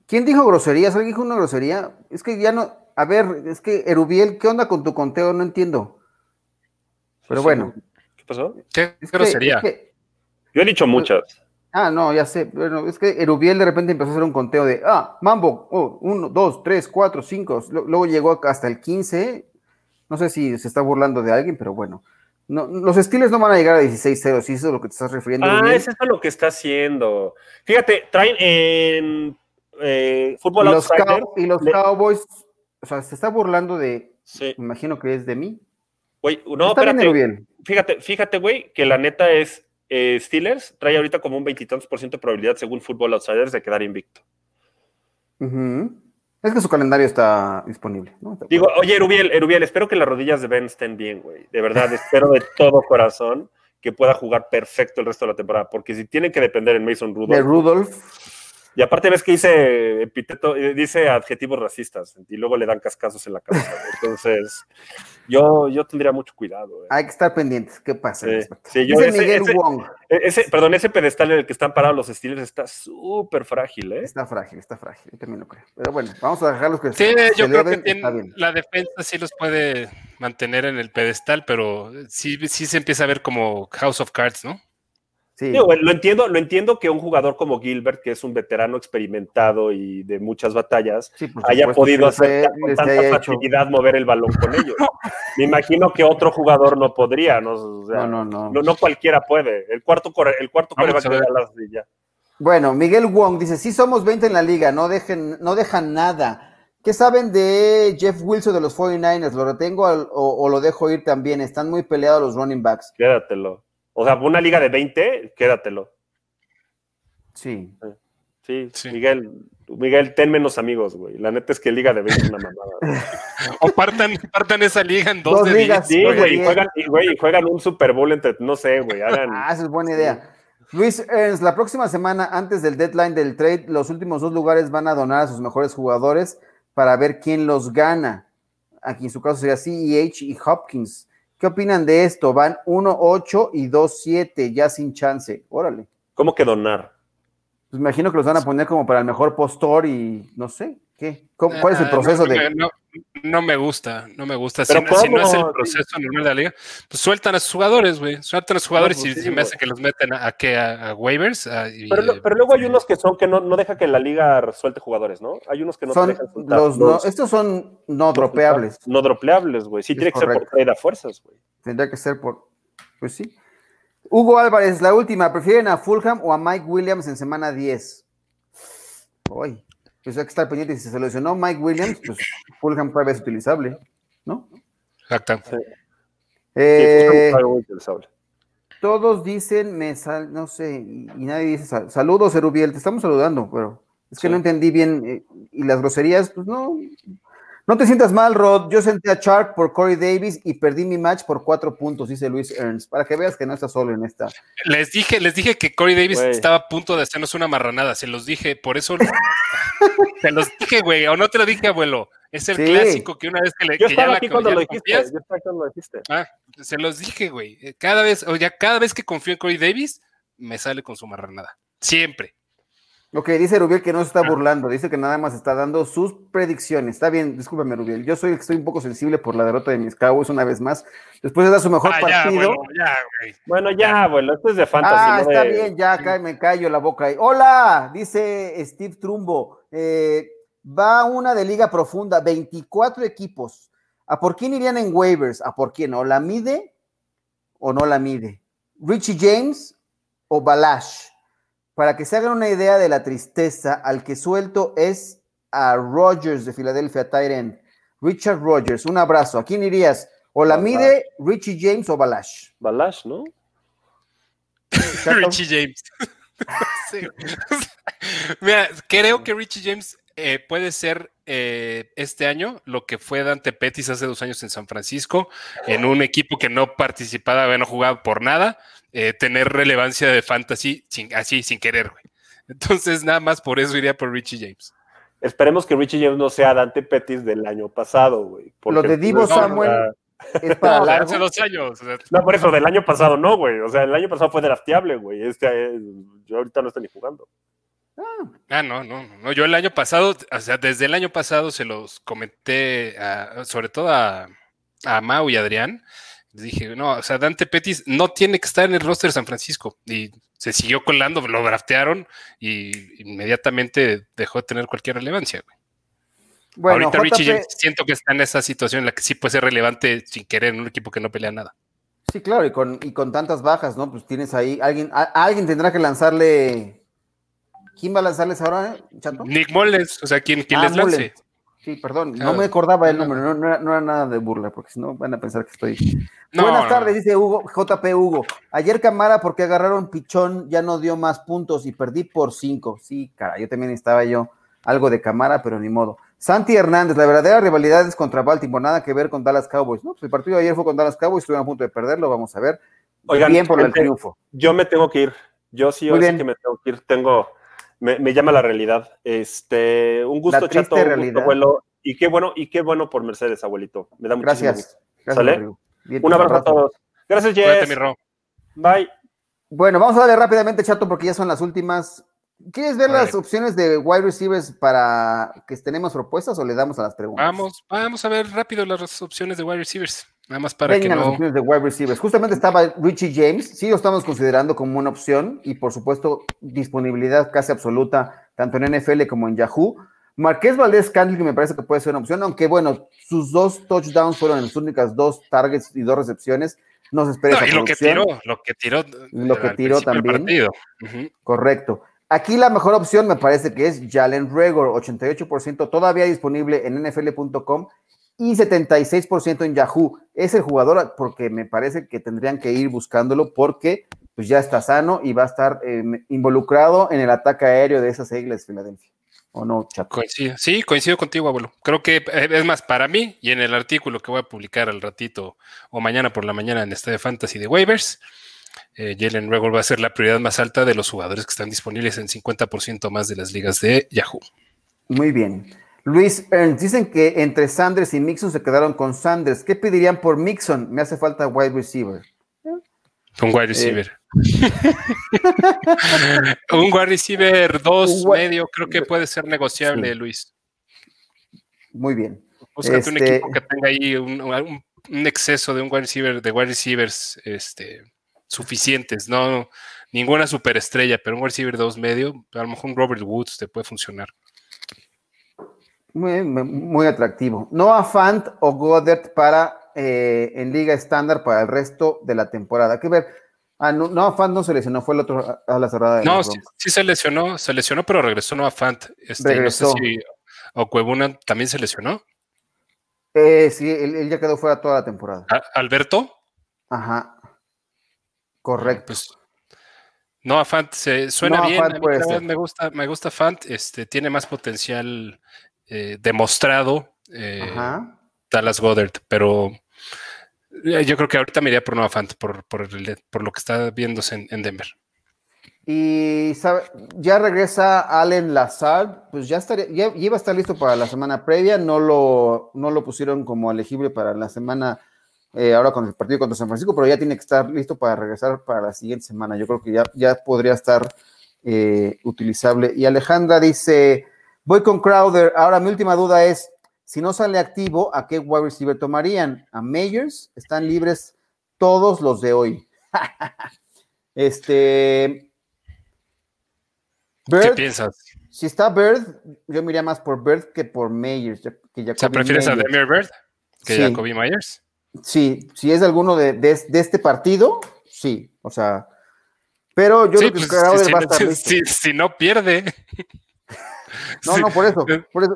¿Quién dijo groserías? ¿Alguien dijo una grosería? Es que ya no. A ver, es que Erubiel, ¿qué onda con tu conteo? No entiendo. Pero bueno pasó? ¿Qué grosería? Yo he dicho muchas. Ah, no, ya sé. Bueno, es que Erubiel de repente empezó a hacer un conteo de, ah, Mambo, oh, uno, dos, tres, cuatro, cinco. Luego llegó hasta el 15. No sé si se está burlando de alguien, pero bueno. No, los estilos no van a llegar a 16-0, si eso es lo que te estás refiriendo. Ah, es eso lo que está haciendo. Fíjate, traen en eh, fútbol y los, y los Cowboys, o sea, se está burlando de, me imagino que es de mí. Güey, no, espérate. Fíjate, fíjate, güey, que la neta es eh, Steelers trae ahorita como un veintitantos por ciento de probabilidad, según Football Outsiders, de quedar invicto. Es que su calendario está disponible. Digo, oye, Erubiel, Erubiel, espero que las rodillas de Ben estén bien, güey. De verdad, espero de todo corazón que pueda jugar perfecto el resto de la temporada, porque si tienen que depender en Mason Rudolph. De Rudolph y aparte ves que dice epiteto, eh, dice adjetivos racistas y luego le dan cascazos en la cabeza. Entonces, yo, yo tendría mucho cuidado. Eh. Hay que estar pendientes. ¿Qué pasa? Sí, yo, ese, Miguel Wong. E, ese, perdón, ese pedestal en el que están parados los estilos está súper frágil, ¿eh? Está frágil, está frágil. Yo también lo creo. Pero bueno, vamos a dejarlos que Sí, yo creo que la defensa sí los puede mantener en el pedestal, pero sí, sí se empieza a ver como House of Cards, ¿no? Lo entiendo, lo entiendo que un jugador como Gilbert, que es un veterano experimentado y de muchas batallas, haya podido hacer con tanta facilidad mover el balón con ellos. Me imagino que otro jugador no podría, ¿no? no, no, no, cualquiera puede. El cuarto, el cuarto va a quedar la silla. Bueno, Miguel Wong dice, sí somos 20 en la liga, no, dejen, no dejan nada. ¿Qué saben de Jeff Wilson de los 49ers? ¿Lo retengo o, o, lo dejo ir también? Están muy peleados los running backs. Quédatelo. O sea, una liga de 20, quédatelo. Sí. Sí, Miguel, Miguel, ten menos amigos, güey. La neta es que liga de 20 es una mamada. o partan, partan, esa liga en dos, de ligas. Sí, güey, y juegan, y, juegan un Super Bowl entre, no sé, güey. ah, esa es buena idea. Luis Ernst, la próxima semana, antes del deadline del trade, los últimos dos lugares van a donar a sus mejores jugadores para ver quién los gana. Aquí en su caso sería CEH y Hopkins. ¿Qué opinan de esto? Van 1-8 y 2-7, ya sin chance. Órale. ¿Cómo que donar? Pues me imagino que los van a poner como para el mejor postor y no sé. ¿Qué? ¿Cuál es el ah, proceso de.? No, me gusta, no me gusta. Si, no es el proceso normal de la liga, pues sueltan a sus jugadores, güey. Sueltan a sus jugadores y, me hace que los meten a, a, waivers. pero, luego hay unos que son que no, no deja que la liga suelte jugadores, ¿no? Hay unos que no son dejan los, estos son no dropeables. No dropeables, güey. Sí, tiene que ser por trade a fuerzas, güey. Tendría que ser por. Pues sí. Hugo Álvarez, la última. ¿Prefieren a Fulham o a Mike Williams en semana 10? Uy pues hay que estar pendiente. Si se lesionó Mike Williams, pues Fulham puede es utilizable, ¿no? Exacto. Eh, todos dicen, me sal, no sé, y, nadie dice saludos, Erubiel, te estamos saludando, pero es que no entendí bien. Eh, y las groserías, pues no, no te sientas mal, Rod. Yo senté a Shark por Corey Davis y perdí mi match por cuatro puntos, dice Luis Ernst, para que veas que no estás solo en esta. Les dije, les dije que Corey Davis estaba a punto de hacernos una marranada, se los dije, por eso se los dije, güey, o no te lo dije, abuelo. Es el clásico que una vez que le Yo estaba aquí cuando lo dijiste. Yo estaba cuando lo dijiste. Ah, se los dije, güey. Cada vez, o ya cada vez que confío en Corey Davis, me sale con su marranada. Siempre. Ok, dice Rubiel que no se está ah. burlando, dice que nada más está dando sus predicciones. Está bien, discúlpame, Rubiel. Yo soy estoy un poco sensible por la derrota de mis Cowboys una vez más. Después de dar su mejor ah, partido. bueno, ya, bueno, esto es de fantasy. Ah, está bien, ya, me callo la boca ahí. Hola, dice Steve Trumbo. Eh, va una de liga profunda, 24 equipos. ¿A por quién irían en waivers? ¿A por quién? ¿O la mide o no la mide? ¿Richie James o Balash? Para que se hagan una idea de la tristeza, al que suelto es a Rogers de Filadelfia, Tyrant. Richard Rogers, un abrazo. ¿A quién irías? ¿O la mide Richie James o Balash? Balash, ¿no? Richie James. Mira, creo que Richie James eh, puede ser eh, este año lo que fue Dante Pettis hace dos años en San Francisco, en un equipo que no participaba, no jugaba por nada, eh, tener relevancia de fantasy así, sin querer, güey. Entonces, nada más por eso iría por Richie James. Esperemos que Richie James no sea Dante Pettis del año pasado, güey. Lo de Divo Samuel es para hace dos años. no, por eso, del año pasado no, güey. O sea, el año pasado fue drafteable, güey. Este, eh, yo ahorita no estoy ni jugando. Ah, no, no, no. Yo el año pasado, o sea, desde el año pasado se los comenté, sobre todo a, a Mau y Adrián, dije, no, o sea, Dante Pettis no tiene que estar en el roster de San Francisco. Y se siguió colando, lo draftearon y inmediatamente dejó de tener cualquier relevancia, güey. Bueno, Ahorita Richie siento que está en esa situación en la que sí puede ser relevante sin querer en un equipo que no pelea nada. Sí, claro, y con, y con tantas bajas, ¿no? Pues tienes ahí, alguien, alguien tendrá que lanzarle. ¿Quién va a lanzarles ahora, Chato? Nick Mollens, o sea, ¿quién, quién ah, les lance? Sí, perdón, no me acordaba el nombre, no, era, nada de burla, porque si no van a pensar que estoy. Buenas tardes, dice Hugo, JP Hugo. Ayer Camara, porque agarraron pichón, ya no dio más puntos y perdí por cinco. Sí, cara, yo también estaba yo algo de Camara, pero ni modo. Santi Hernández, la verdadera rivalidad es contra Baltimore, nada que ver con Dallas Cowboys. No, pues el partido de ayer fue con Dallas Cowboys, estuvieron a punto de perderlo, vamos a ver. Oigan, bien por el triunfo. Yo me tengo que ir. Yo sí, hoy sí que me tengo que ir. Tengo me, llama la realidad. Este, un gusto, chato, un gusto, abuelo. Y qué bueno, y qué bueno por Mercedes, abuelito. Me da muchísimo Gracias. ¿Sale? un abrazo a todos. Gracias, Jess. Bye. Bueno, vamos a darle rápidamente, chato, porque ya son las últimas. ¿Quieres ver las opciones de wide receivers para que tenemos propuestas o le damos a las preguntas? Vamos, vamos a ver rápido las opciones de wide receivers. Nada más para que no... las opciones de wide receivers. Justamente estaba Richie James, sí lo estamos considerando como una opción y por supuesto disponibilidad casi absoluta tanto en NFL como en Yahoo. Marqués Valdés Candle, que me parece que puede ser una opción, aunque bueno, sus dos touchdowns fueron en las únicas dos targets y dos recepciones. No se espera no, y lo que tiró, lo que tiró, lo que tiró también. Correcto. Aquí la mejor opción me parece que es Jalen Regor, 88% todavía disponible en nfl.com y 76% en Yahoo. Es el jugador porque me parece que tendrían que ir buscándolo porque pues ya está sano y va a estar eh, involucrado en el ataque aéreo de esas islas de Filadelfia. ¿O no, Chato? Coincido. Sí, coincido contigo, abuelo. Creo que eh, es más, para mí y en el artículo que voy a publicar al ratito o mañana por la mañana en este de Fantasy de Waivers, eh, Jalen va a ser la prioridad más alta de los jugadores que están disponibles en 50% más de las ligas de Yahoo. Muy bien. Luis Ernst, dicen que entre Sanders y Mixon se quedaron con Sanders. ¿Qué pedirían por Mixon? Me hace falta wide receiver. Un wide receiver. un wide receiver dos medio, creo que puede ser negociable, Luis. Muy bien. Búscate un este equipo que tenga ahí un, exceso de un wide receiver, de wide receivers este, suficientes, no ninguna superestrella, pero un wide receiver dos medio, a lo mejor un Robert Woods te puede funcionar. Muy, muy atractivo. Noah Fant o Goddard para eh, en liga estándar para el resto de la temporada. que ver. Ah, no, Noah Fant no se lesionó, fue el otro a la cerrada. no, sí, se lesionó, se lesionó, pero regresó Noah Fant. Este, regresó. No sé si o Cuevuna también se lesionó. Eh, sí, él, ya quedó fuera toda la temporada. ¿Alberto? Ajá. Correcto. Pues, no, a Fant se suena bien. me gusta, me gusta Fant. Este, tiene más potencial eh, demostrado eh, Dallas Goddard, pero eh, yo creo que ahorita me iría por Noah Fant por, por, lo que está viéndose en, Denver. Y ya regresa Allen Lazard, pues ya estaría, ya, iba a estar listo para la semana previa, no lo, no lo pusieron como elegible para la semana ahora con el partido contra San Francisco, pero ya tiene que estar listo para regresar para la siguiente semana. Yo creo que ya, ya podría estar utilizable. Y Alejandra dice, Voy con Crowder. Ahora mi última duda es, si no sale activo, ¿a qué wide receiver tomarían? ¿A Mayors? Están libres todos los de hoy. este... ¿Qué piensas? Si está Bird, yo miraría más por Bird que por Mayers. Que o sea, ¿prefieres a Demir Bird que sí. Jacoby Myers? Sí, si es alguno de, este partido, sí. O sea, pero yo creo que pues, Crowder va a estar si no pierde. No, no, por eso,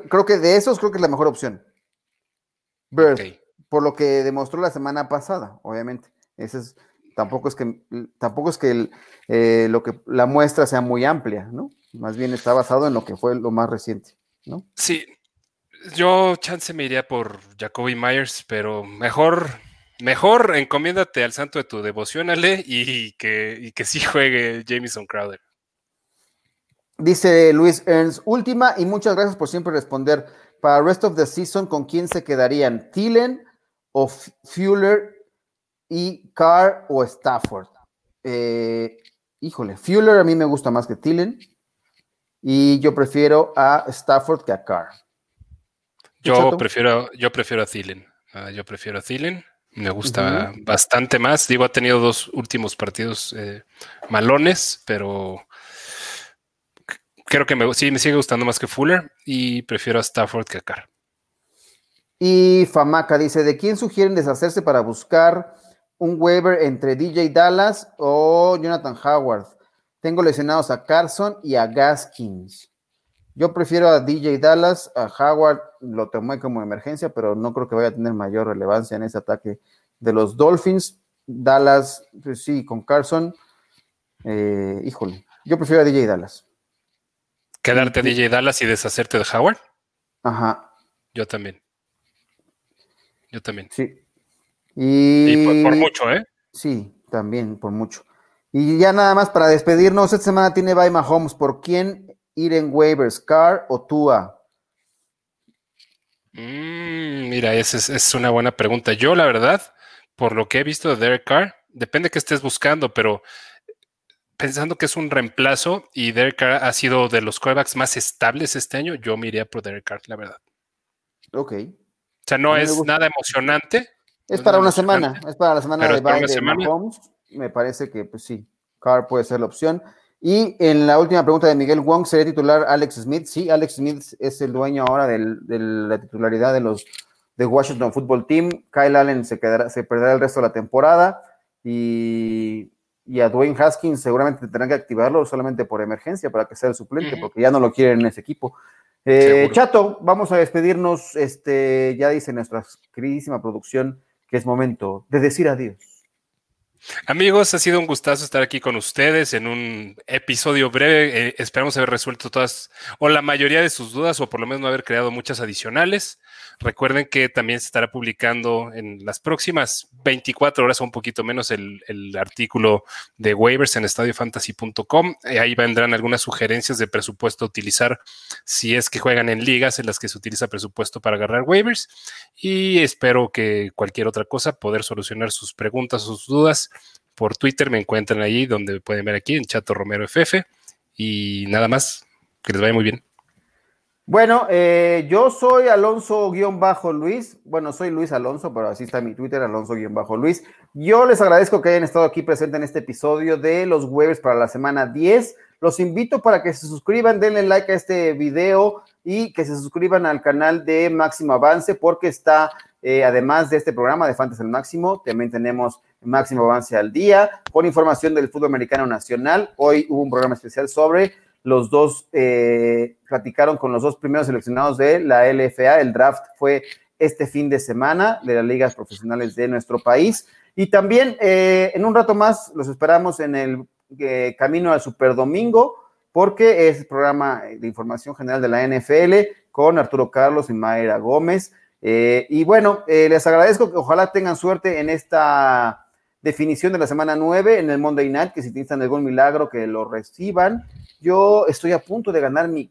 Creo que de esos creo que es la mejor opción. Bird, por lo que demostró la semana pasada, obviamente. Ese es, tampoco es que, tampoco es que eh, lo que la muestra sea muy amplia, ¿no? Más bien está basado en lo que fue lo más reciente, ¿no? Sí. Yo chance me iría por Jacoby Myers, pero mejor, mejor encomiéndate al santo de tu devoción, Ale, y que, y que sí juegue Jameson Crowder. Dice Luis Ernst, última y muchas gracias por siempre responder. Para Rest of the Season, ¿con quién se quedarían? ¿Thielen o Fuller y Carr o Stafford? Eh, híjole, Fuller a mí me gusta más que Thielen y yo prefiero a Stafford que a Carr. Yo prefiero, yo prefiero a Thielen. Ah, yo prefiero a Thielen. Me gusta bastante más. Digo, ha tenido dos últimos partidos eh, malones, pero creo que me, sí me sigue gustando más que Fuller y prefiero a Stafford que a Carr. Y Famaca dice: ¿De quién sugieren deshacerse para buscar un waiver entre DJ Dallas o Jonathan Howard? Tengo lesionados a Carson y a Gaskins. Yo prefiero a DJ Dallas, a Howard lo tomé como emergencia, pero no creo que vaya a tener mayor relevancia en ese ataque de los Dolphins. Dallas, pues sí, con Carson, eh, híjole, yo prefiero a DJ Dallas. ¿Quedarte DJ Dallas y deshacerte de Howard? Ajá. Yo también. Yo también. Sí. Y, por, mucho, ¿eh? Sí, también, por mucho. Y ya nada más para despedirnos, esta semana tiene Baima Holmes. ¿Por quién ir en waivers, Car o Tua? Mm, mira, esa es, es, una buena pregunta. Yo, la verdad, por lo que he visto de Derek Carr, depende de qué estés buscando, pero pensando que es un reemplazo y Derek Carr ha sido de los quarterbacks más estables este año, yo me iría por Derek Carr, la verdad. Ok. O sea, no es nada emocionante. Es para una semana, es para la semana de bye de Mahomes. Me parece que, pues sí, Carr puede ser la opción. Y en la última pregunta de Miguel Wong, ¿sería titular Alex Smith? Sí, Alex Smith es el dueño ahora de la titularidad de los de Washington Football Team. Kyle Allen se, quedará, se perderá el resto de la temporada y y a Dwayne Haskins seguramente tendrán que activarlo solamente por emergencia para que sea el suplente, porque ya no lo quieren en ese equipo. Eh, Chato, vamos a despedirnos. Este, ya dice nuestra queridísima producción que es momento de decir adiós. Amigos, ha sido un gustazo estar aquí con ustedes en un episodio breve. Eh, esperamos haber resuelto todas o la mayoría de sus dudas o por lo menos no haber creado muchas adicionales. Recuerden que también se estará publicando en las próximas 24 horas o un poquito menos el, artículo de waivers en estadiofantasy.com. Eh, ahí vendrán algunas sugerencias de presupuesto a utilizar si es que juegan en ligas en las que se utiliza presupuesto para agarrar waivers. Y espero que cualquier otra cosa poder solucionar sus preguntas o sus dudas por Twitter me encuentran ahí, donde pueden ver aquí en Chato Romero FF. Y nada más, que les vaya muy bien. Bueno, eh, yo soy Alonso-Luis. Bueno, soy Luis Alonso, pero así está mi Twitter, Alonso-Luis. Yo les agradezco que hayan estado aquí presentes en este episodio de los jueves para la semana 10. Los invito para que se suscriban, denle like a este video y que se suscriban al canal de Máximo Avance porque está, eh, además de este programa de Fantasy al Máximo, también tenemos Máximo Avance al Día con información del fútbol americano nacional. Hoy hubo un programa especial sobre los dos eh, platicaron con los dos primeros seleccionados de la LFA. El draft fue este fin de semana de las ligas profesionales de nuestro país. Y también eh, en un rato más los esperamos en el eh, Camino al Super Domingo, porque es el programa de información general de la NFL con Arturo Carlos y Mayra Gómez. y bueno, les agradezco que ojalá tengan suerte en esta definición de la semana 9 en el Monday Night, que si necesitan algún milagro que lo reciban. Yo estoy a punto de ganar mi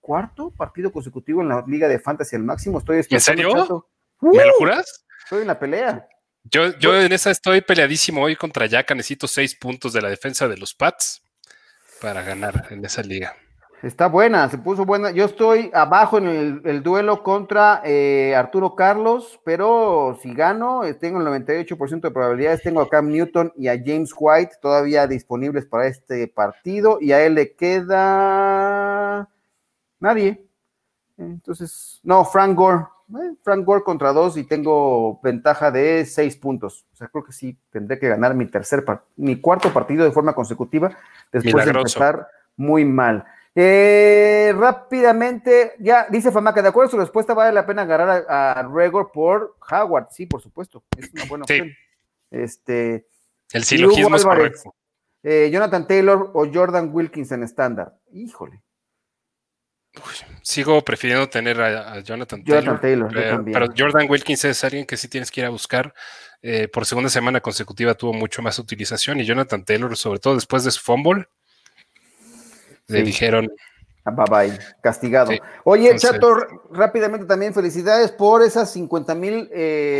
cuarto partido consecutivo en la Liga de Fantasy al máximo. Estoy ¿En serio? ¿Me lo juras? Estoy en la pelea. Yo, yo en esa estoy peleadísimo hoy contra Yaka. Necesito seis puntos de la defensa de los Pats para ganar en esa liga. Está buena, se puso buena. Yo estoy abajo en el, duelo contra eh, Arturo Carlos, pero si gano, eh, tengo el 98% de probabilidades. Tengo a Cam Newton y a James White todavía disponibles para este partido, y a él le queda nadie. Entonces, no, Frank Gore. Eh, Frank Gore contra dos y tengo ventaja de seis puntos. O sea, creo que sí tendré que ganar mi tercer, mi cuarto partido de forma consecutiva después de empezar muy mal. Eh, rápidamente, ya dice Famaca, de acuerdo a su respuesta, vale la pena agarrar a, Regor por Howard. Sí, por supuesto, es una buena opción. Este, El silogismo es correcto. Eh, Jonathan Taylor o Jordan Wilkins en estándar. Híjole. sigo prefiriendo tener a, Jonathan, Taylor, pero, Jordan Wilkins es alguien que sí tienes que ir a buscar. Eh, por segunda semana consecutiva tuvo mucho más utilización y Jonathan Taylor, sobre todo después de su fumble, le dijeron. Ah, bye bye, castigado. Oye, Chato, rápidamente también felicidades por esas 50 mil eh,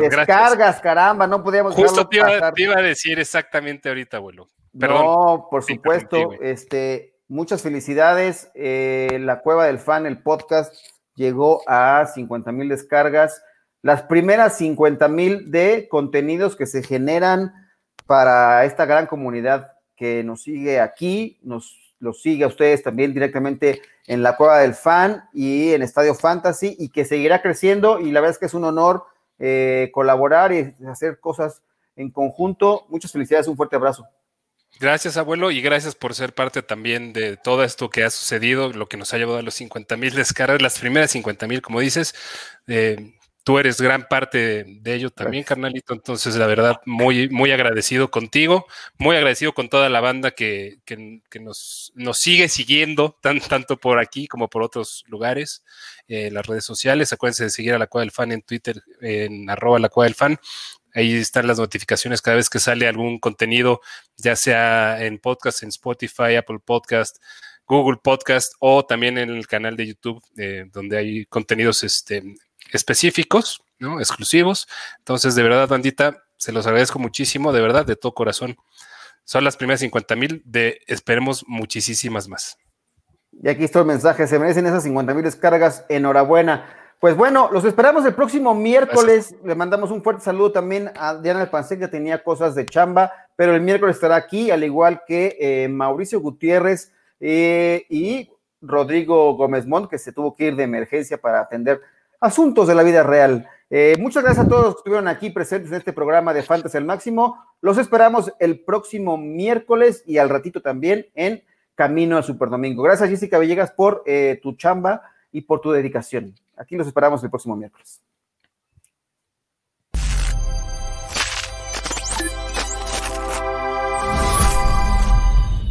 descargas, caramba, no podíamos Justo te iba, te iba, a decir exactamente ahorita, abuelo. No, por supuesto, este, muchas felicidades. Eh, la Cueva del Fan, el podcast, llegó a 50 mil descargas. Las primeras 50 mil de contenidos que se generan para esta gran comunidad que nos sigue aquí, nos los sigue a ustedes también directamente en la Cueva del Fan y en Estadio Fantasy y que seguirá creciendo y la verdad es que es un honor eh, colaborar y hacer cosas en conjunto. Muchas felicidades, un fuerte abrazo. Gracias, abuelo, y gracias por ser parte también de todo esto que ha sucedido, lo que nos ha llevado a los 50 mil descargas, las primeras 50 mil, como dices. Eh, tú eres gran parte de ello también, carnalito. Entonces, la verdad, muy, muy agradecido contigo, muy agradecido con toda la banda que, nos, nos, sigue siguiendo, tanto por aquí como por otros lugares, en las redes sociales. Acuérdense de seguir a la Cueva del Fan en Twitter, en arroba la Cueva del Fan. Ahí están las notificaciones cada vez que sale algún contenido, ya sea en podcast, en Spotify, Apple Podcast, Google Podcast o también en el canal de YouTube, eh, donde hay contenidos este, específicos, ¿no? Exclusivos. Entonces, de verdad, bandita, se los agradezco muchísimo, de verdad, de todo corazón. Son las primeras 50 mil, de esperemos muchísimas más. Y aquí está el mensaje, se merecen esas 50 mil descargas, enhorabuena. Pues bueno, los esperamos el próximo miércoles. Le mandamos un fuerte saludo también a Diana Alpancén, que tenía cosas de chamba, pero el miércoles estará aquí, al igual que eh, Mauricio Gutiérrez eh, y Rodrigo Gómez Mont, que se tuvo que ir de emergencia para atender asuntos de la vida real. Eh, muchas gracias a todos los que estuvieron aquí presentes en este programa de Fantasy al Máximo. Los esperamos el próximo miércoles y al ratito también en Camino a Super Domingo. Gracias, Jessica Villegas, por eh, tu chamba y por tu dedicación. Aquí los esperamos el próximo miércoles.